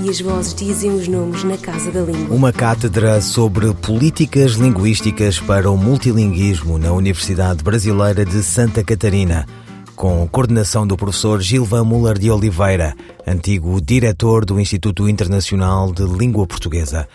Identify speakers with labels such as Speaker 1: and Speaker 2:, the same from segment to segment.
Speaker 1: e as vozes dizem os nomes na Casa da Língua.
Speaker 2: Uma cátedra sobre políticas linguísticas para o multilinguismo na Universidade Brasileira de Santa Catarina, com coordenação do professor Gilvan Muller de Oliveira, antigo diretor do Instituto Internacional de Língua Portuguesa.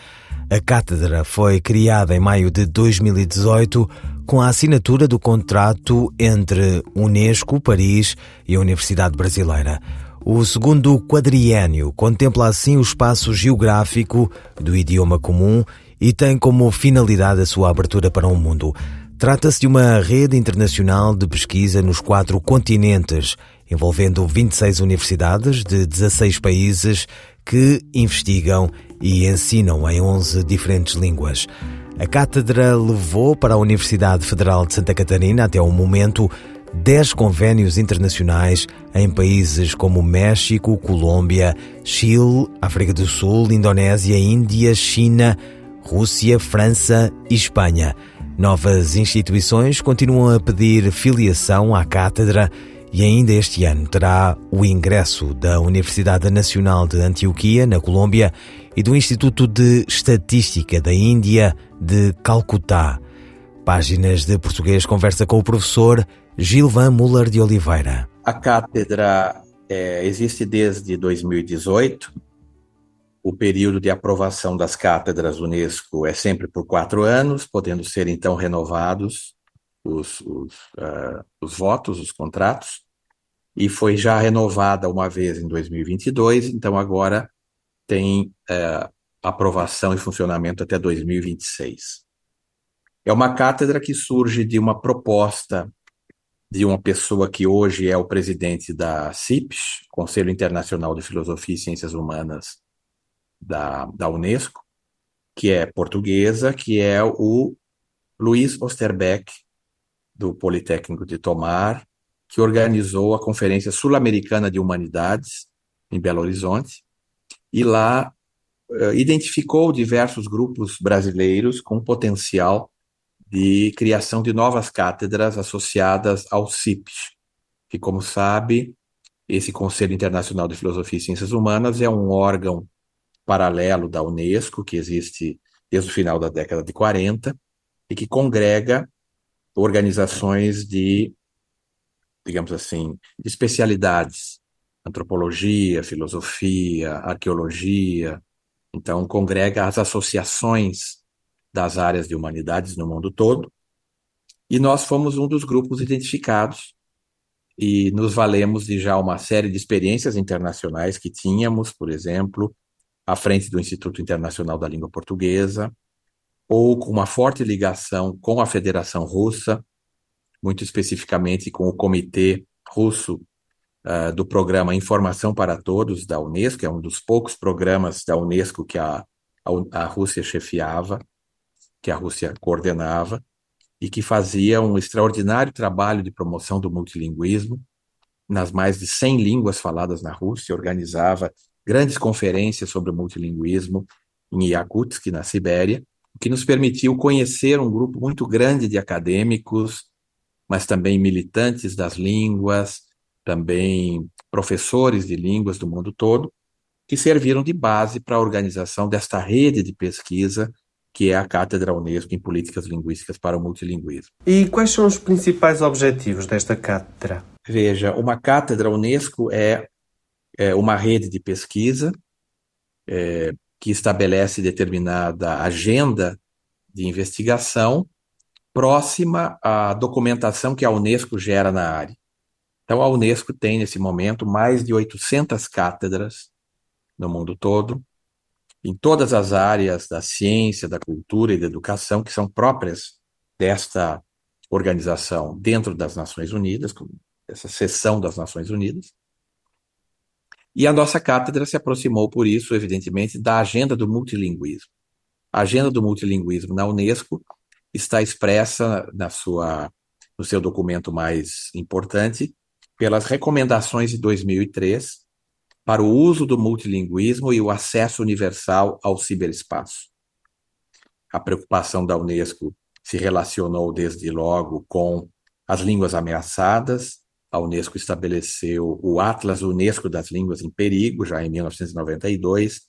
Speaker 2: A cátedra foi criada em maio de 2018 com a assinatura do contrato entre Unesco Paris e a Universidade Brasileira. O segundo quadriênio contempla assim o espaço geográfico do idioma comum e tem como finalidade a sua abertura para o mundo. Trata-se de uma rede internacional de pesquisa nos quatro continentes, envolvendo 26 universidades de 16 países que investigam e ensinam em 11 diferentes línguas. A cátedra levou para a Universidade Federal de Santa Catarina, até o momento, 10 convênios internacionais em países como México, Colômbia, Chile, África do Sul, Indonésia, Índia, China, Rússia, França e Espanha. Novas instituições continuam a pedir filiação à cátedra e ainda este ano terá o ingresso da Universidade Nacional de Antioquia, na Colômbia, e do Instituto de Estatística da Índia de Calcutá. Páginas de Português conversa com o professor Gilvan Muller de Oliveira.
Speaker 3: A cátedra é, existe desde 2018. O período de aprovação das cátedras Unesco é sempre por quatro anos, podendo ser então renovados os, os, uh, os votos, os contratos. E foi já renovada uma vez em 2022, então agora tem uh, aprovação e funcionamento até 2026. É uma cátedra que surge de uma proposta de uma pessoa que hoje é o presidente da CIPES, Conselho Internacional de Filosofia e Ciências Humanas da, da Unesco, que é portuguesa, que é o Luiz Osterbeck, do Politécnico de Tomar, que organizou a Conferência Sul-Americana de Humanidades em Belo Horizonte, e lá uh, identificou diversos grupos brasileiros com potencial de criação de novas cátedras associadas ao CIPES, que, como sabe, esse Conselho Internacional de Filosofia e Ciências Humanas é um órgão paralelo da Unesco, que existe desde o final da década de 40, e que congrega organizações de, digamos assim, de especialidades, antropologia, filosofia, arqueologia. Então, congrega as associações das áreas de humanidades no mundo todo. E nós fomos um dos grupos identificados e nos valemos de já uma série de experiências internacionais que tínhamos, por exemplo, à frente do Instituto Internacional da Língua Portuguesa, ou com uma forte ligação com a Federação Russa, muito especificamente com o Comitê Russo uh, do programa Informação para Todos da Unesco, é um dos poucos programas da Unesco que a, a, a Rússia chefiava que a Rússia coordenava e que fazia um extraordinário trabalho de promoção do multilinguismo nas mais de 100 línguas faladas na Rússia, organizava grandes conferências sobre o multilinguismo em Yakutsk, na Sibéria, o que nos permitiu conhecer um grupo muito grande de acadêmicos, mas também militantes das línguas, também professores de línguas do mundo todo, que serviram de base para a organização desta rede de pesquisa que é a Cátedra Unesco em Políticas Linguísticas para o Multilinguismo.
Speaker 4: E quais são os principais objetivos desta cátedra?
Speaker 3: Veja, uma cátedra Unesco é, é uma rede de pesquisa é, que estabelece determinada agenda de investigação próxima à documentação que a Unesco gera na área. Então, a Unesco tem, nesse momento, mais de 800 cátedras no mundo todo, em todas as áreas da ciência, da cultura e da educação que são próprias desta organização dentro das Nações Unidas, essa seção das Nações Unidas. E a nossa cátedra se aproximou, por isso, evidentemente, da agenda do multilinguismo. A agenda do multilinguismo na Unesco está expressa na sua, no seu documento mais importante pelas recomendações de 2003 para o uso do multilinguismo e o acesso universal ao ciberespaço. A preocupação da Unesco se relacionou desde logo com as línguas ameaçadas. A Unesco estabeleceu o Atlas Unesco das Línguas em Perigo, já em 1992,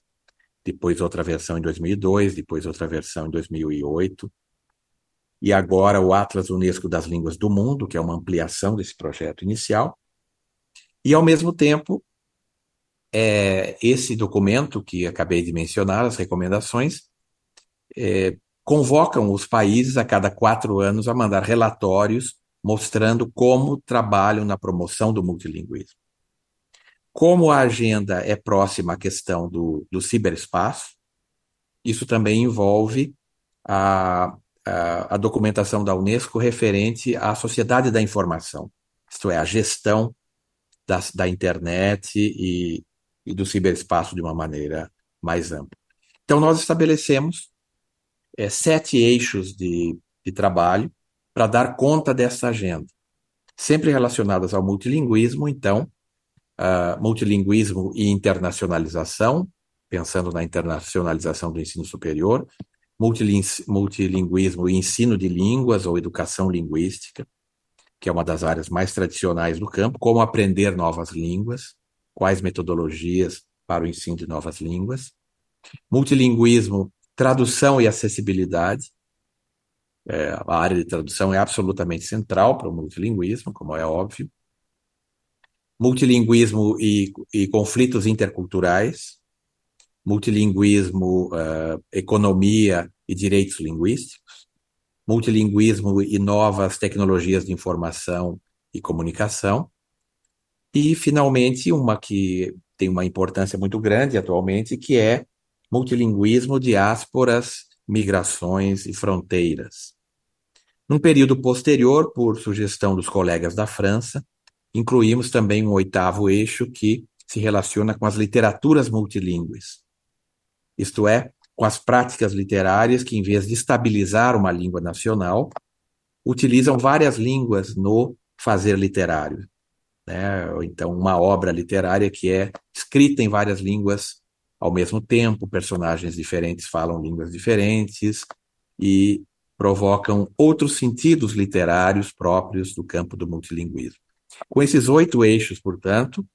Speaker 3: depois outra versão em 2002, depois outra versão em 2008, e agora o Atlas Unesco das Línguas do Mundo, que é uma ampliação desse projeto inicial. E, ao mesmo tempo, é, esse documento que acabei de mencionar, as recomendações, é, convocam os países a cada quatro anos a mandar relatórios mostrando como trabalham na promoção do multilinguismo. Como a agenda é próxima à questão do, do ciberespaço, isso também envolve a, a, a documentação da Unesco referente à sociedade da informação, isto é, a gestão da, da internet e, e do ciberespaço de uma maneira mais ampla. Então, nós estabelecemos é, sete eixos de, de trabalho para dar conta dessa agenda, sempre relacionadas ao multilinguismo, então, uh, multilinguismo e internacionalização, pensando na internacionalização do ensino superior, multilinguismo e ensino de línguas ou educação linguística, que é uma das áreas mais tradicionais do campo, como aprender novas línguas, quais metodologias para o ensino de novas línguas, multilinguismo Tradução e acessibilidade. É, a área de tradução é absolutamente central para o multilinguismo, como é óbvio. Multilinguismo e, e conflitos interculturais. Multilinguismo, uh, economia e direitos linguísticos. Multilinguismo e novas tecnologias de informação e comunicação. E, finalmente, uma que tem uma importância muito grande atualmente, que é multilinguismo, diásporas, migrações e fronteiras. Num período posterior, por sugestão dos colegas da França, incluímos também um oitavo eixo que se relaciona com as literaturas multilingües, isto é, com as práticas literárias que, em vez de estabilizar uma língua nacional, utilizam várias línguas no fazer literário. Né? Ou então, uma obra literária que é escrita em várias línguas ao mesmo tempo, personagens diferentes falam línguas diferentes e provocam outros sentidos literários próprios do campo do multilinguismo. Com esses oito eixos, portanto,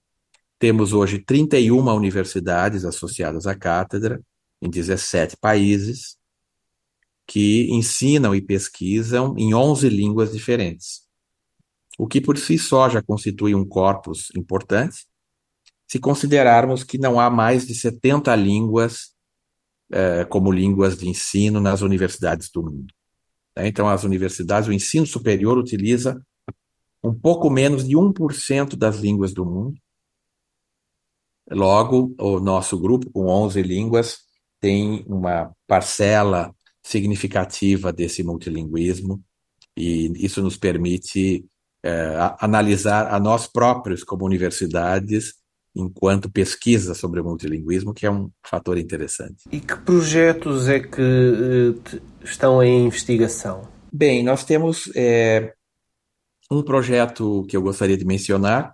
Speaker 3: temos hoje 31 universidades associadas à cátedra, em 17 países, que ensinam e pesquisam em 11 línguas diferentes, o que por si só já constitui um corpus importante se considerarmos que não há mais de 70 línguas eh, como línguas de ensino nas universidades do mundo. Né? Então, as universidades, o ensino superior utiliza um pouco menos de 1% das línguas do mundo. Logo, o nosso grupo, com 11 línguas, tem uma parcela significativa desse multilinguismo, e isso nos permite eh, analisar a nós próprios, como universidades, enquanto pesquisa sobre o multilinguismo, que é um fator interessante.
Speaker 4: E que projetos é que uh, estão em investigação?
Speaker 3: Bem, nós temos é, um projeto que eu gostaria de mencionar,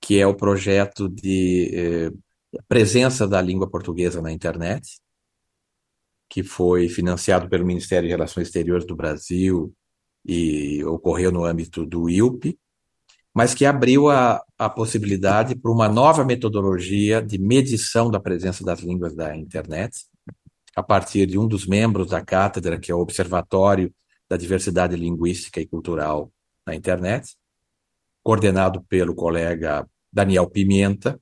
Speaker 3: que é o projeto de é, presença da língua portuguesa na internet, que foi financiado pelo Ministério de Relações Exteriores do Brasil e ocorreu no âmbito do ILP, mas que abriu a, a possibilidade para uma nova metodologia de medição da presença das línguas da internet, a partir de um dos membros da cátedra, que é o Observatório da Diversidade Linguística e Cultural na Internet, coordenado pelo colega Daniel Pimenta,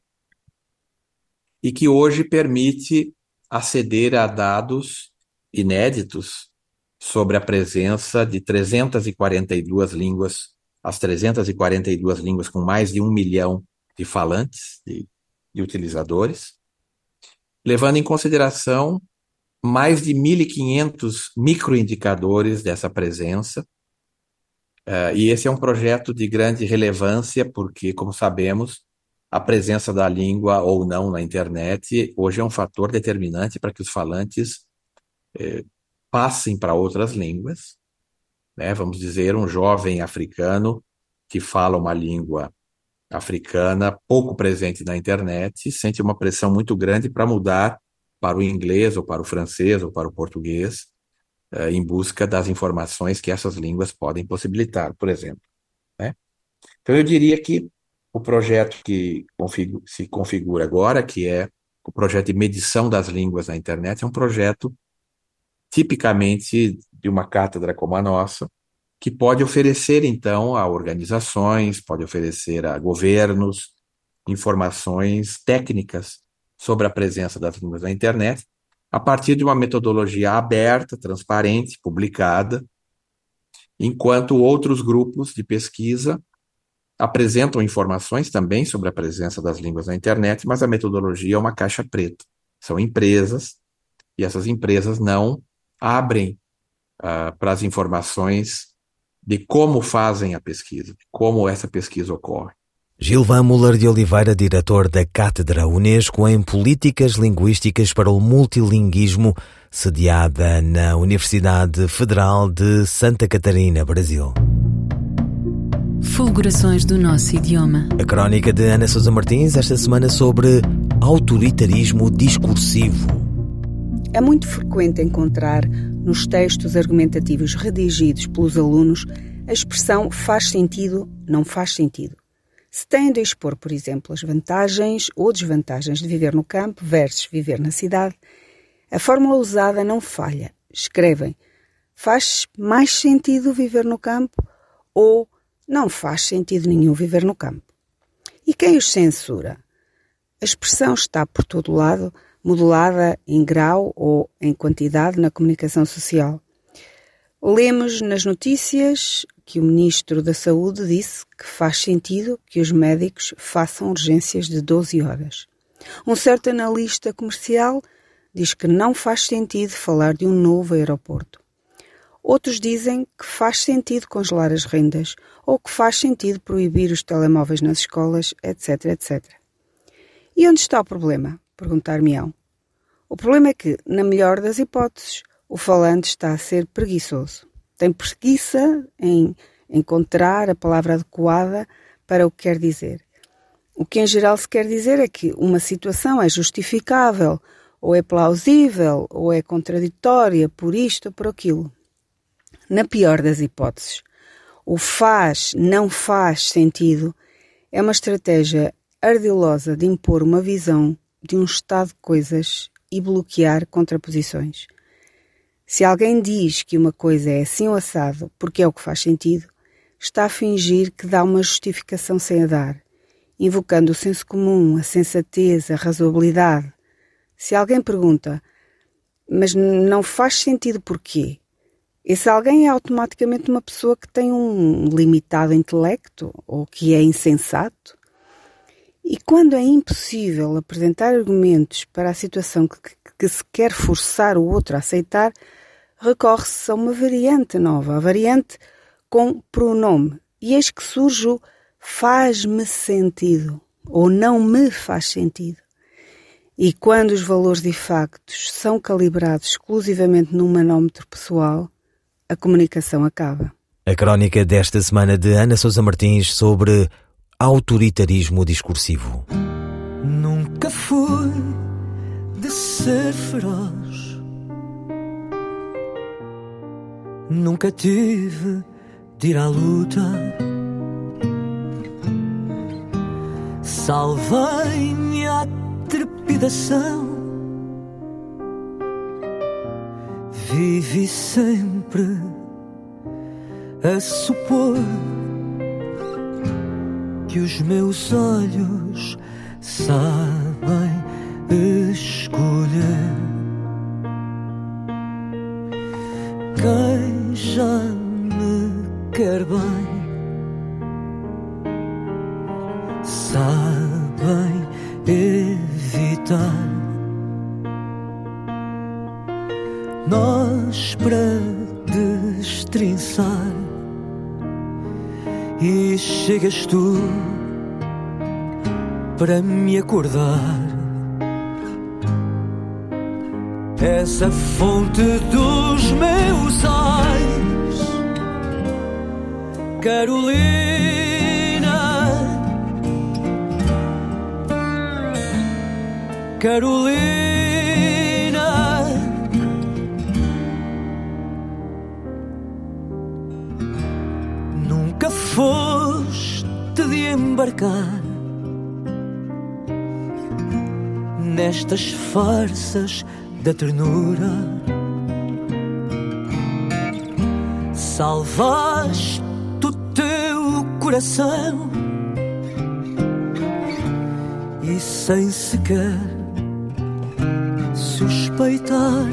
Speaker 3: e que hoje permite aceder a dados inéditos sobre a presença de 342 línguas as 342 línguas com mais de um milhão de falantes, de, de utilizadores, levando em consideração mais de 1.500 microindicadores dessa presença. Uh, e esse é um projeto de grande relevância, porque, como sabemos, a presença da língua ou não na internet hoje é um fator determinante para que os falantes eh, passem para outras línguas né, vamos dizer, um jovem africano que fala uma língua africana pouco presente na internet sente uma pressão muito grande para mudar para o inglês ou para o francês ou para o português uh, em busca das informações que essas línguas podem possibilitar, por exemplo. Né? Então eu diria que o projeto que se configura agora, que é o projeto de medição das línguas na internet, é um projeto tipicamente de uma cátedra como a nossa, que pode oferecer, então, a organizações, pode oferecer a governos informações técnicas sobre a presença das línguas na internet, a partir de uma metodologia aberta, transparente, publicada, enquanto outros grupos de pesquisa apresentam informações também sobre a presença das línguas na internet, mas a metodologia é uma caixa preta. São empresas, e essas empresas não abrem uh, para as informações de como fazem a pesquisa, como essa pesquisa ocorre.
Speaker 2: Gilvan Muller de Oliveira, diretor da Cátedra Unesco em Políticas Linguísticas para o Multilinguismo, sediada na Universidade Federal de Santa Catarina, Brasil.
Speaker 5: Fulgurações do nosso idioma.
Speaker 2: A crónica de Ana Sousa Martins esta semana sobre autoritarismo discursivo.
Speaker 6: É muito frequente encontrar nos textos argumentativos redigidos pelos alunos a expressão faz sentido, não faz sentido. Se têm de expor, por exemplo, as vantagens ou desvantagens de viver no campo versus viver na cidade, a fórmula usada não falha. Escrevem faz mais sentido viver no campo ou não faz sentido nenhum viver no campo. E quem os censura? A expressão está por todo lado modulada em grau ou em quantidade na comunicação social. Lemos nas notícias que o Ministro da Saúde disse que faz sentido que os médicos façam urgências de 12 horas. Um certo analista comercial diz que não faz sentido falar de um novo aeroporto. Outros dizem que faz sentido congelar as rendas ou que faz sentido proibir os telemóveis nas escolas, etc, etc. E onde está o problema? Perguntar-me-ão. O problema é que, na melhor das hipóteses, o falante está a ser preguiçoso. Tem preguiça em encontrar a palavra adequada para o que quer dizer. O que em geral se quer dizer é que uma situação é justificável, ou é plausível, ou é contraditória por isto ou por aquilo. Na pior das hipóteses, o faz, não faz sentido é uma estratégia ardilosa de impor uma visão de um estado de coisas e bloquear contraposições. Se alguém diz que uma coisa é assim ou assado porque é o que faz sentido, está a fingir que dá uma justificação sem a dar, invocando o senso comum, a sensatez, a razoabilidade. Se alguém pergunta, mas não faz sentido porquê? Esse alguém é automaticamente uma pessoa que tem um limitado intelecto ou que é insensato? E quando é impossível apresentar argumentos para a situação que, que se quer forçar o outro a aceitar, recorre-se a uma variante nova, a variante com pronome. E eis que surge o faz-me sentido ou não me faz sentido. E quando os valores de factos são calibrados exclusivamente num manómetro pessoal, a comunicação acaba.
Speaker 2: A crónica desta semana de Ana Sousa Martins sobre autoritarismo discursivo.
Speaker 7: Nunca fui de ser feroz. Nunca tive de ir à luta. Salvei-me à trepidação. Vivi sempre a supor que os meus olhos sabem foste de embarcar nestas farsas da ternura. Salvaste o teu coração e sem sequer suspeitar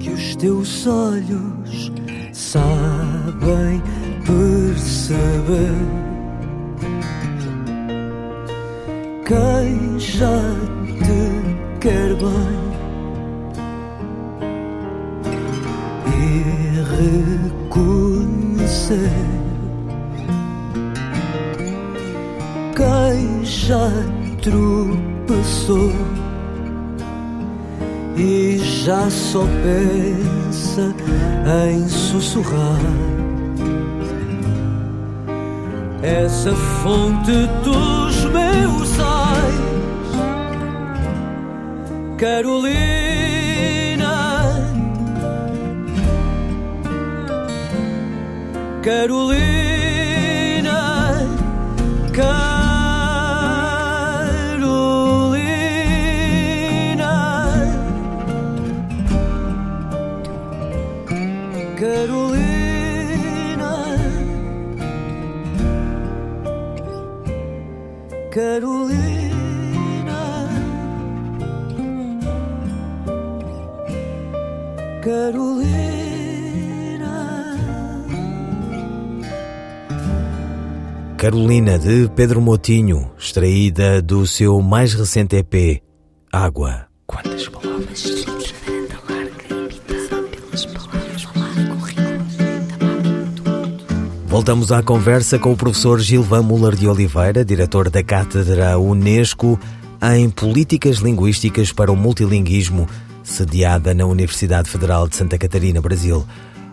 Speaker 7: que os teus olhos sabem perceber quem já te quer bem e reconhecer quem já tropeçou e já só pensa em sussurrar. Essa fonte dos meus ais, Carolina, Carolina, Carolina. Carolina, Carolina. Carolina
Speaker 2: de Pedro Motinho, extraída do seu mais recente EP, Água. Quantas palavras? Voltamos à conversa com o professor Gilvan Muller de Oliveira, diretor da Cátedra Unesco em Políticas Linguísticas para o Multilinguismo, sediada na Universidade Federal de Santa Catarina, Brasil.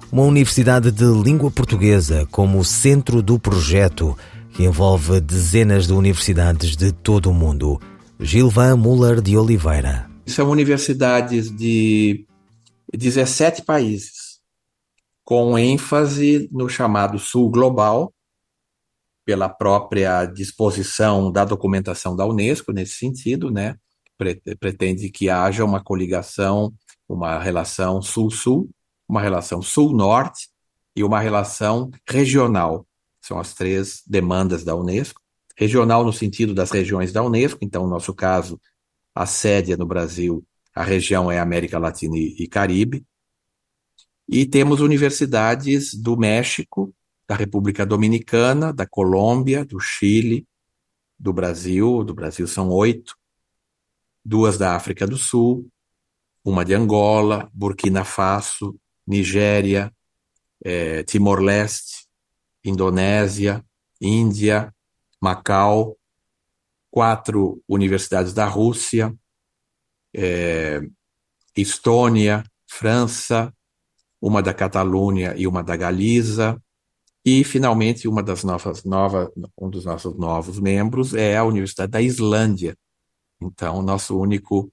Speaker 2: Uma universidade de língua portuguesa como centro do projeto que envolve dezenas de universidades de todo o mundo. Gilvan Muller de Oliveira.
Speaker 3: São universidades de 17 países, com ênfase no chamado Sul Global, pela própria disposição da documentação da Unesco nesse sentido, né? Pre- Pretende que haja uma coligação, uma relação Sul-Sul, uma relação Sul-Norte e uma relação regional. São as três demandas da Unesco. Regional no sentido das regiões da Unesco, então, no nosso caso, a sede é no Brasil, a região é América Latina e Caribe. E temos universidades do México, da República Dominicana, da Colômbia, do Chile, do Brasil. Do Brasil são oito, duas da África do Sul, uma de Angola, Burkina Faso, Nigéria, eh, Timor-Leste, Indonésia, Índia, Macau, quatro universidades da Rússia, eh, Estônia, França, uma da Catalunha e uma da Galiza, e finalmente uma das novas, nova, um dos nossos novos membros é a Universidade da Islândia. Então, o nosso único,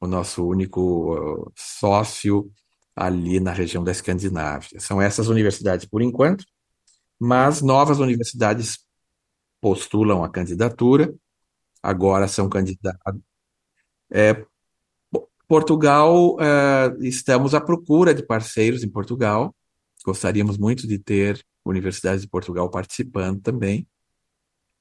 Speaker 3: o nosso único uh, sócio ali na região da Escandinávia. São essas universidades por enquanto, mas novas universidades postulam a candidatura, agora são candidatos. É, Portugal, eh, estamos à procura de parceiros em Portugal. Gostaríamos muito de ter universidades de Portugal participando também.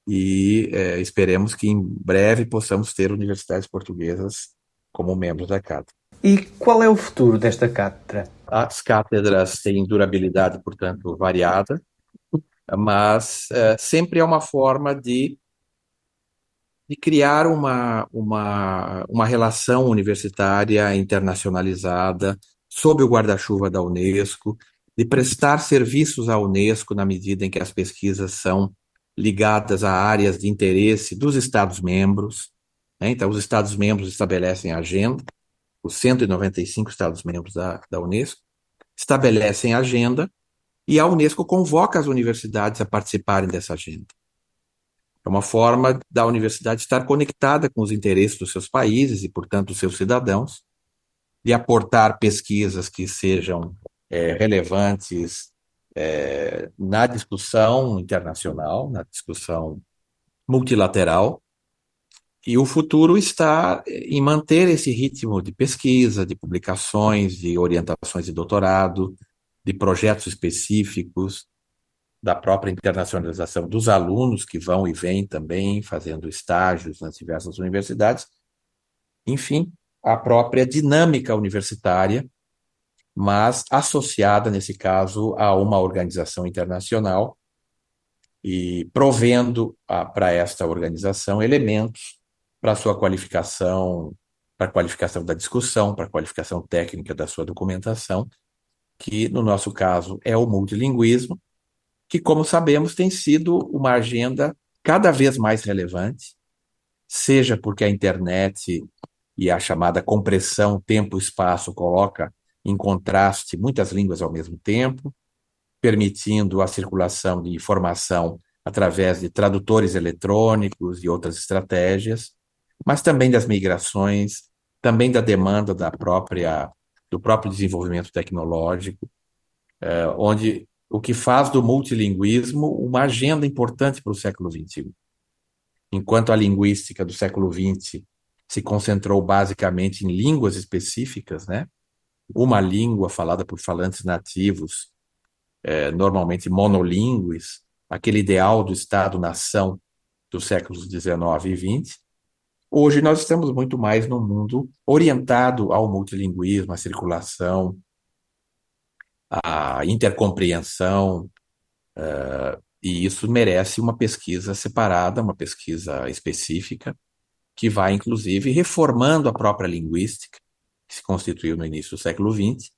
Speaker 3: E eh, esperemos que em breve possamos ter universidades portuguesas como membros da cátedra.
Speaker 4: E qual é o futuro desta cátedra?
Speaker 3: As cátedras têm durabilidade, portanto, variada, mas eh, sempre é uma forma de, de criar uma, uma, uma relação universitária internacionalizada sob o guarda-chuva da Unesco, de prestar serviços à Unesco na medida em que as pesquisas são ligadas a áreas de interesse dos Estados-membros. né? Então, os Estados-membros estabelecem a agenda, os 195 Estados-membros da, da Unesco estabelecem a agenda e a Unesco convoca as universidades a participarem dessa agenda. É uma forma da universidade estar conectada com os interesses dos seus países e, portanto, dos seus cidadãos, de aportar pesquisas que sejam é, relevantes é, na discussão internacional, na discussão multilateral, e o futuro está em manter esse ritmo de pesquisa, de publicações, de orientações de doutorado, de projetos específicos, da própria internacionalização dos alunos que vão e vêm também fazendo estágios nas diversas universidades. Enfim, a própria dinâmica universitária, mas associada, nesse caso, a uma organização internacional e provendo para esta organização elementos para sua qualificação, para a qualificação da discussão, para a qualificação técnica da sua documentação, que no nosso caso é o multilinguismo, que, como sabemos, tem sido uma agenda cada vez mais relevante, seja porque a internet e a chamada compressão tempo-espaço coloca em contraste muitas línguas ao mesmo tempo, permitindo a circulação de informação através de tradutores eletrônicos e outras estratégias, mas também das migrações, também da demanda da própria do próprio desenvolvimento tecnológico, eh, onde o que faz do multilinguismo uma agenda importante para o século XXI. Enquanto a linguística do século XX se concentrou basicamente em línguas específicas, né? Uma língua falada por falantes nativos, eh, normalmente monolíngues, aquele ideal do Estado-nação dos séculos XIX e XX, Hoje nós estamos muito mais num mundo orientado ao multilinguismo, à circulação, à intercompreensão, uh, e isso merece uma pesquisa separada, uma pesquisa específica, que vai, inclusive, reformando a própria linguística, que se constituiu no início do século XX,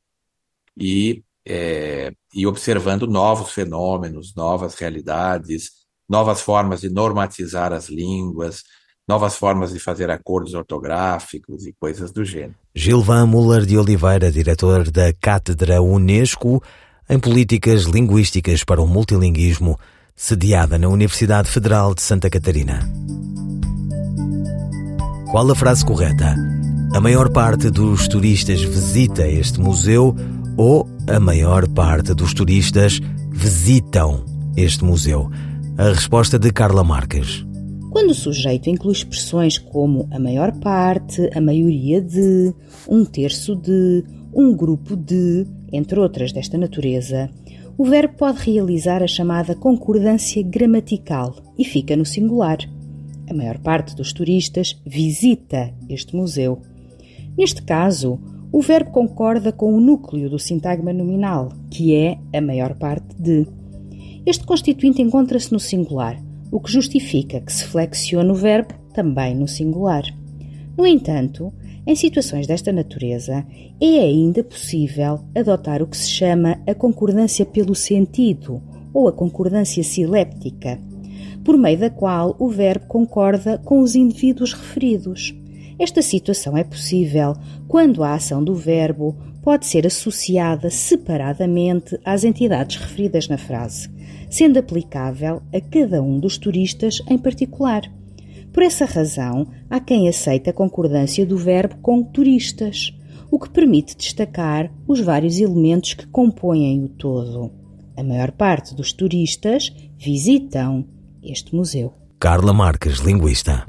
Speaker 3: e, é, e observando novos fenômenos, novas realidades, novas formas de normatizar as línguas, novas formas de fazer acordos ortográficos e coisas do gênero.
Speaker 2: Gilvan Muller de Oliveira, diretor da Cátedra Unesco em Políticas Linguísticas para o Multilinguismo, sediada na Universidade Federal de Santa Catarina. Qual a frase correta? A maior parte dos turistas visita este museu ou a maior parte dos turistas visitam este museu? A resposta de Carla Marques.
Speaker 8: Quando o sujeito inclui expressões como a maior parte, a maioria de, um terço de, um grupo de, entre outras desta natureza, o verbo pode realizar a chamada concordância gramatical e fica no singular. A maior parte dos turistas visita este museu. Neste caso, o verbo concorda com o núcleo do sintagma nominal, que é a maior parte de. Este constituinte encontra-se no singular, o que justifica que se flexione o verbo também no singular. No entanto, em situações desta natureza, é ainda possível adotar o que se chama a concordância pelo sentido ou a concordância siléptica, por meio da qual o verbo concorda com os indivíduos referidos. Esta situação é possível quando a ação do verbo pode ser associada separadamente às entidades referidas na frase sendo aplicável a cada um dos turistas em particular. Por essa razão, há quem aceite a concordância do verbo com turistas, o que permite destacar os vários elementos que compõem o todo. A maior parte dos turistas visitam este museu.
Speaker 2: Carla Marques, linguista.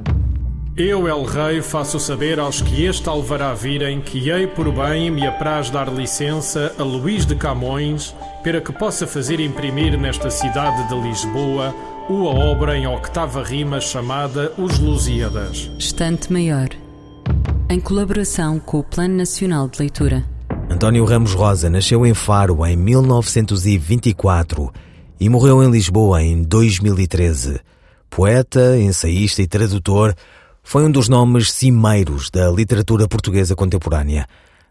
Speaker 9: Eu, El Rei, faço saber aos que este alvará virem que hei por bem me apraz dar licença a Luís de Camões para que possa fazer imprimir nesta cidade de Lisboa uma obra em octava rima chamada Os Lusíadas.
Speaker 5: Estante Maior, em colaboração com o Plano Nacional de Leitura.
Speaker 2: António Ramos Rosa nasceu em Faro em 1924 e morreu em Lisboa em 2013. Poeta, ensaísta e tradutor, foi um dos nomes cimeiros da literatura portuguesa contemporânea.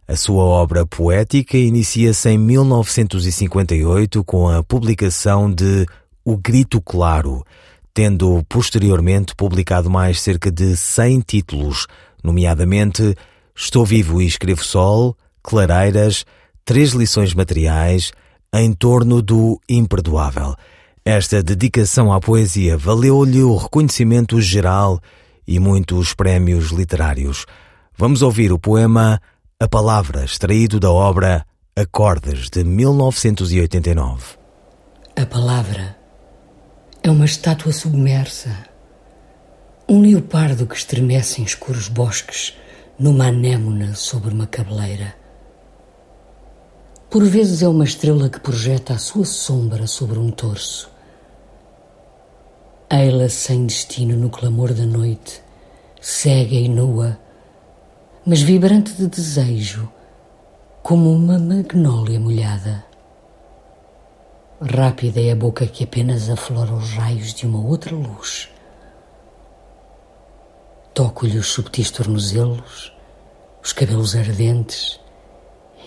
Speaker 2: A sua obra poética inicia-se em 1958 com a publicação de O Grito Claro, tendo posteriormente publicado mais cerca de 100 títulos, nomeadamente Estou Vivo e Escrevo Sol, Clareiras, Três Lições Materiais, em torno do imperdoável. Esta dedicação à poesia valeu-lhe o reconhecimento geral e muitos prémios literários. Vamos ouvir o poema A Palavra, extraído da obra Acordes, de 1989.
Speaker 10: A palavra é uma estátua submersa, um leopardo que estremece em escuros bosques numa anémona sobre uma cabeleira. Por vezes é uma estrela que projeta a sua sombra sobre um torso. Eila sem destino no clamor da noite, cega e nua, mas vibrante de desejo, como uma magnólia molhada. Rápida é a boca que apenas aflora os raios de uma outra luz. Toco-lhe os subtis tornozelos, os cabelos ardentes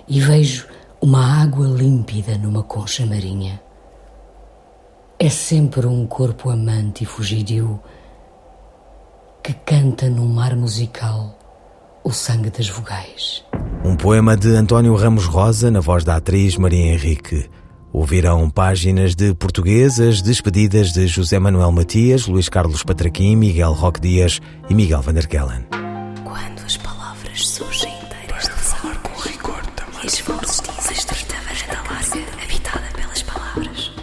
Speaker 10: e vejo uma água límpida numa concha marinha. É sempre um corpo amante e fugidio que canta num mar musical o sangue das vogais.
Speaker 2: Um poema de António Ramos Rosa na voz da atriz Maria Henrique. Ouvirão páginas de portuguesas despedidas de José Manuel Matias, Luís Carlos Patraquim, Miguel Roque Dias e Miguel Van der Kellen.
Speaker 1: Quando as palavras surgem